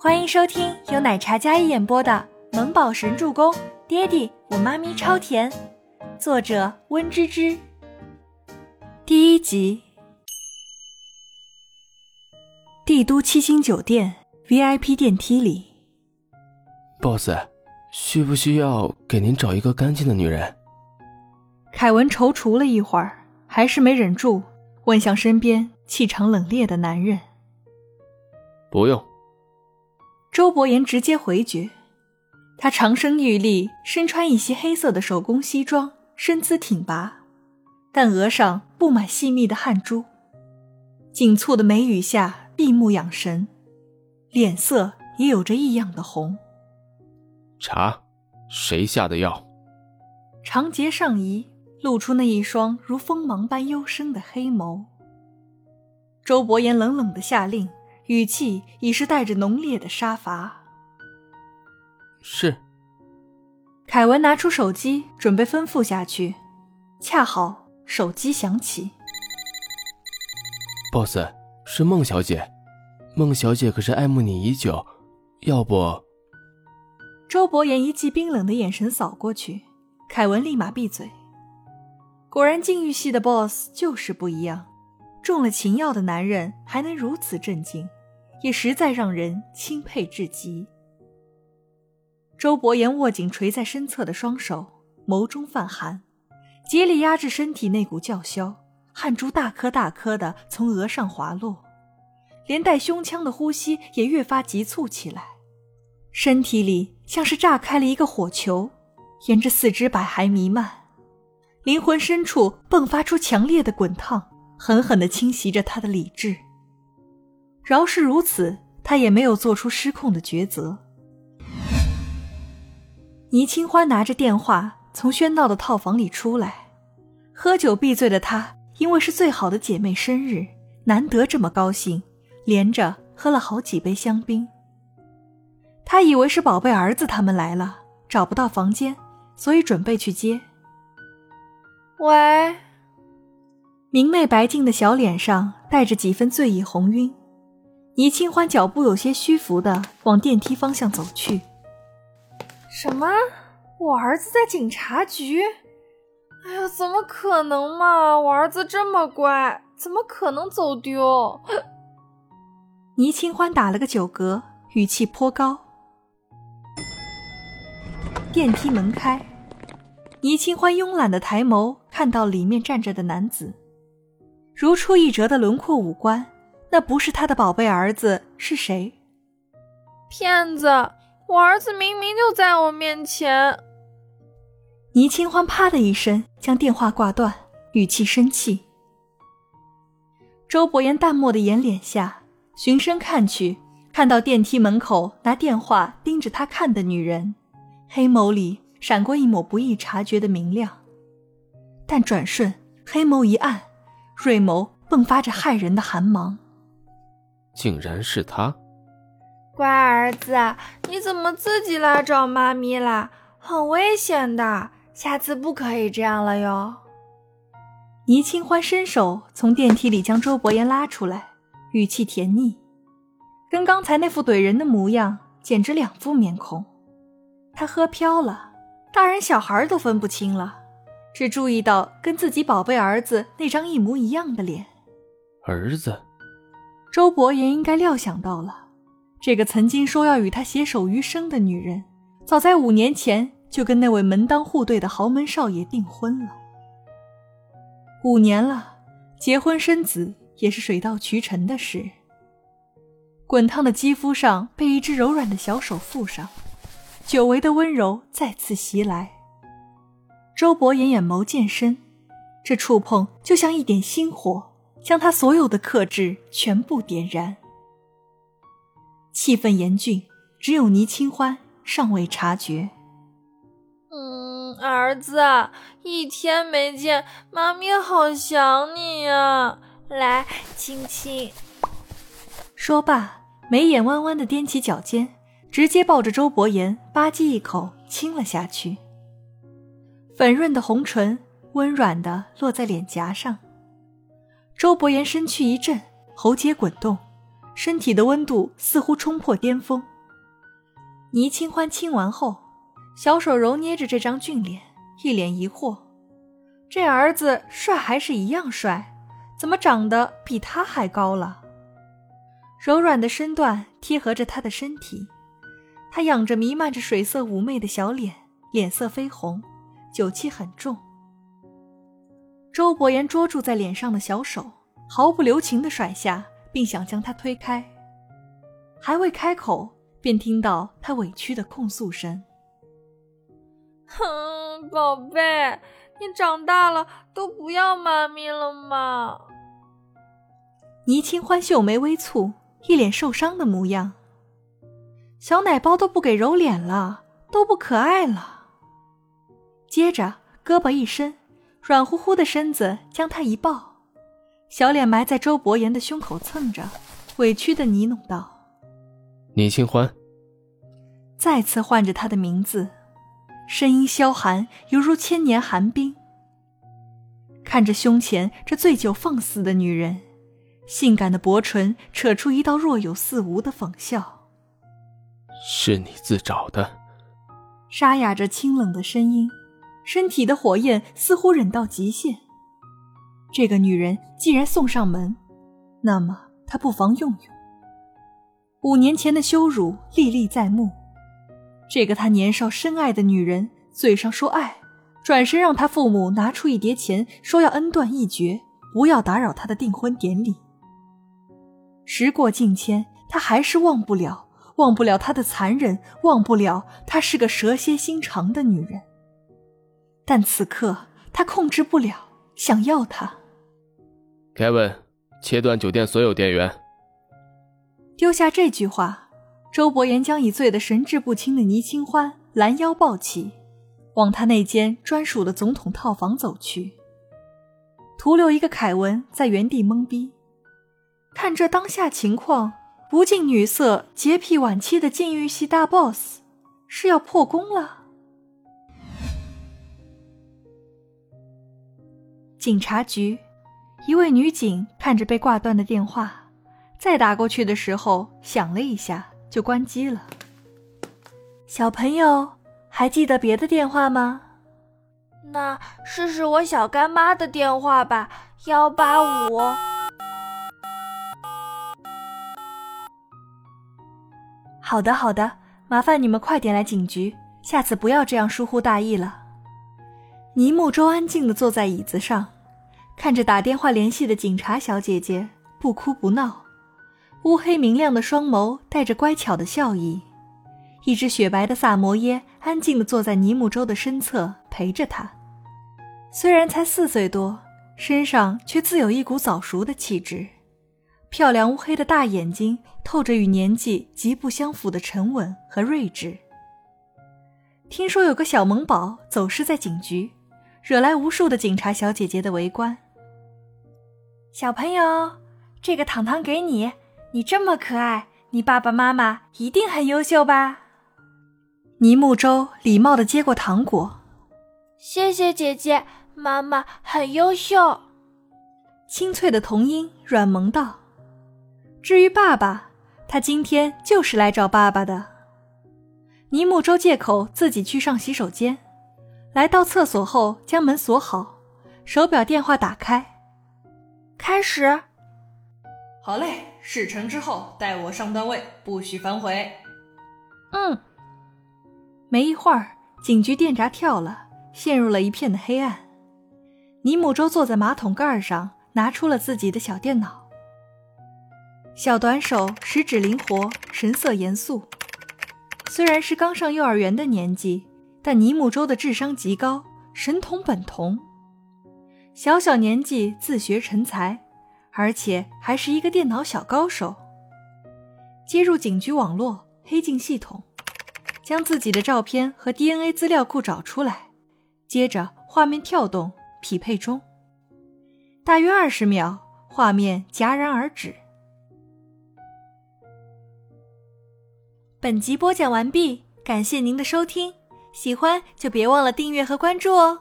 欢迎收听由奶茶嘉一演播的《萌宝神助攻》，爹地我妈咪超甜，作者温芝芝。第一集。帝都七星酒店 VIP 电梯里，boss，需不需要给您找一个干净的女人？凯文踌躇了一会儿，还是没忍住，问向身边气场冷冽的男人：“不用。”周伯言直接回绝。他长身玉立，身穿一袭黑色的手工西装，身姿挺拔，但额上布满细密的汗珠，紧蹙的眉宇下闭目养神，脸色也有着异样的红。茶，谁下的药？长睫上移，露出那一双如锋芒般幽深的黑眸。周伯言冷冷的下令。语气已是带着浓烈的杀伐。是。凯文拿出手机准备吩咐下去，恰好手机响起。boss，是孟小姐，孟小姐可是爱慕你已久，要不？周伯言一记冰冷的眼神扫过去，凯文立马闭嘴。果然，禁欲系的 boss 就是不一样，中了情药的男人还能如此镇静。也实在让人钦佩至极。周伯言握紧垂在身侧的双手，眸中泛寒，竭力压制身体那股叫嚣，汗珠大颗大颗的从额上滑落，连带胸腔的呼吸也越发急促起来，身体里像是炸开了一个火球，沿着四肢百骸弥漫，灵魂深处迸发出强烈的滚烫，狠狠地侵袭着他的理智。饶是如此，他也没有做出失控的抉择。倪清欢拿着电话从喧闹的套房里出来，喝酒闭醉的她，因为是最好的姐妹生日，难得这么高兴，连着喝了好几杯香槟。她以为是宝贝儿子他们来了，找不到房间，所以准备去接。喂，明媚白净的小脸上带着几分醉意红晕。倪清欢脚步有些虚浮的往电梯方向走去。什么？我儿子在警察局？哎呀，怎么可能嘛！我儿子这么乖，怎么可能走丢？倪清欢打了个酒嗝，语气颇高。电梯门开，倪清欢慵懒的抬眸，看到里面站着的男子，如出一辙的轮廓五官。那不是他的宝贝儿子是谁？骗子！我儿子明明就在我面前。倪清欢啪的一声将电话挂断，语气生气。周伯言淡漠的眼脸下，循声看去，看到电梯门口拿电话盯着他看的女人，黑眸里闪过一抹不易察觉的明亮，但转瞬黑眸一暗，锐眸迸发着骇人的寒芒。竟然是他，乖儿子，你怎么自己来找妈咪啦？很危险的，下次不可以这样了哟。倪清欢伸手从电梯里将周伯言拉出来，语气甜腻，跟刚才那副怼人的模样简直两副面孔。他喝飘了，大人小孩都分不清了，只注意到跟自己宝贝儿子那张一模一样的脸。儿子。周伯言应该料想到了，这个曾经说要与他携手余生的女人，早在五年前就跟那位门当户对的豪门少爷订婚了。五年了，结婚生子也是水到渠成的事。滚烫的肌肤上被一只柔软的小手附上，久违的温柔再次袭来。周伯言眼眸渐深，这触碰就像一点星火。将他所有的克制全部点燃，气氛严峻，只有倪清欢尚未察觉。嗯，儿子，一天没见，妈咪好想你呀！来亲亲。说罢，眉眼弯弯的踮起脚尖，直接抱着周伯言吧唧一口亲了下去。粉润的红唇温软的落在脸颊上。周伯言身躯一震，喉结滚动，身体的温度似乎冲破巅峰。倪清欢亲完后，小手揉捏着这张俊脸，一脸疑惑：这儿子帅还是一样帅，怎么长得比他还高了？柔软的身段贴合着他的身体，他仰着弥漫着水色妩媚的小脸，脸色绯红，酒气很重。周伯言捉住在脸上的小手，毫不留情地甩下，并想将他推开。还未开口，便听到他委屈的控诉声：“哼，宝贝，你长大了都不要妈咪了吗？”倪清欢秀眉微蹙，一脸受伤的模样。小奶包都不给揉脸了，都不可爱了。接着，胳膊一伸。软乎乎的身子将他一抱，小脸埋在周伯言的胸口蹭着，委屈的呢哝道：“倪清欢。”再次唤着他的名字，声音萧寒，犹如千年寒冰。看着胸前这醉酒放肆的女人，性感的薄唇扯出一道若有似无的讽笑：“是你自找的。”沙哑着清冷的声音。身体的火焰似乎忍到极限。这个女人既然送上门，那么她不妨用用。五年前的羞辱历历在目，这个他年少深爱的女人，嘴上说爱，转身让他父母拿出一叠钱，说要恩断义绝，不要打扰他的订婚典礼。时过境迁，他还是忘不了，忘不了他的残忍，忘不了她是个蛇蝎心肠的女人。但此刻他控制不了，想要他。Kevin，切断酒店所有电源。丢下这句话，周伯言将已醉得神志不清的倪清欢拦腰抱起，往他那间专属的总统套房走去。徒留一个凯文在原地懵逼，看这当下情况，不近女色、洁癖晚期的禁欲系大 boss，是要破功了。警察局，一位女警看着被挂断的电话，再打过去的时候响了一下，就关机了。小朋友，还记得别的电话吗？那试试我小干妈的电话吧，幺八五。好的，好的，麻烦你们快点来警局，下次不要这样疏忽大意了。尼木舟安静地坐在椅子上，看着打电话联系的警察小姐姐，不哭不闹，乌黑明亮的双眸带着乖巧的笑意。一只雪白的萨摩耶安静地坐在尼木舟的身侧，陪着他。虽然才四岁多，身上却自有一股早熟的气质。漂亮乌黑的大眼睛透着与年纪极不相符的沉稳和睿智。听说有个小萌宝走失在警局。惹来无数的警察小姐姐的围观。小朋友，这个糖糖给你，你这么可爱，你爸爸妈妈一定很优秀吧？尼木舟礼貌的接过糖果，谢谢姐姐，妈妈很优秀。清脆的童音软萌道：“至于爸爸，他今天就是来找爸爸的。”尼木舟借口自己去上洗手间。来到厕所后，将门锁好，手表电话打开，开始。好嘞，事成之后带我上段位，不许反悔。嗯。没一会儿，警局电闸跳了，陷入了一片的黑暗。尼木周坐在马桶盖上，拿出了自己的小电脑。小短手食指灵活，神色严肃。虽然是刚上幼儿园的年纪。但尼木周的智商极高，神童本童，小小年纪自学成才，而且还是一个电脑小高手。接入警局网络，黑进系统，将自己的照片和 DNA 资料库找出来，接着画面跳动，匹配中。大约二十秒，画面戛然而止。本集播讲完毕，感谢您的收听。喜欢就别忘了订阅和关注哦。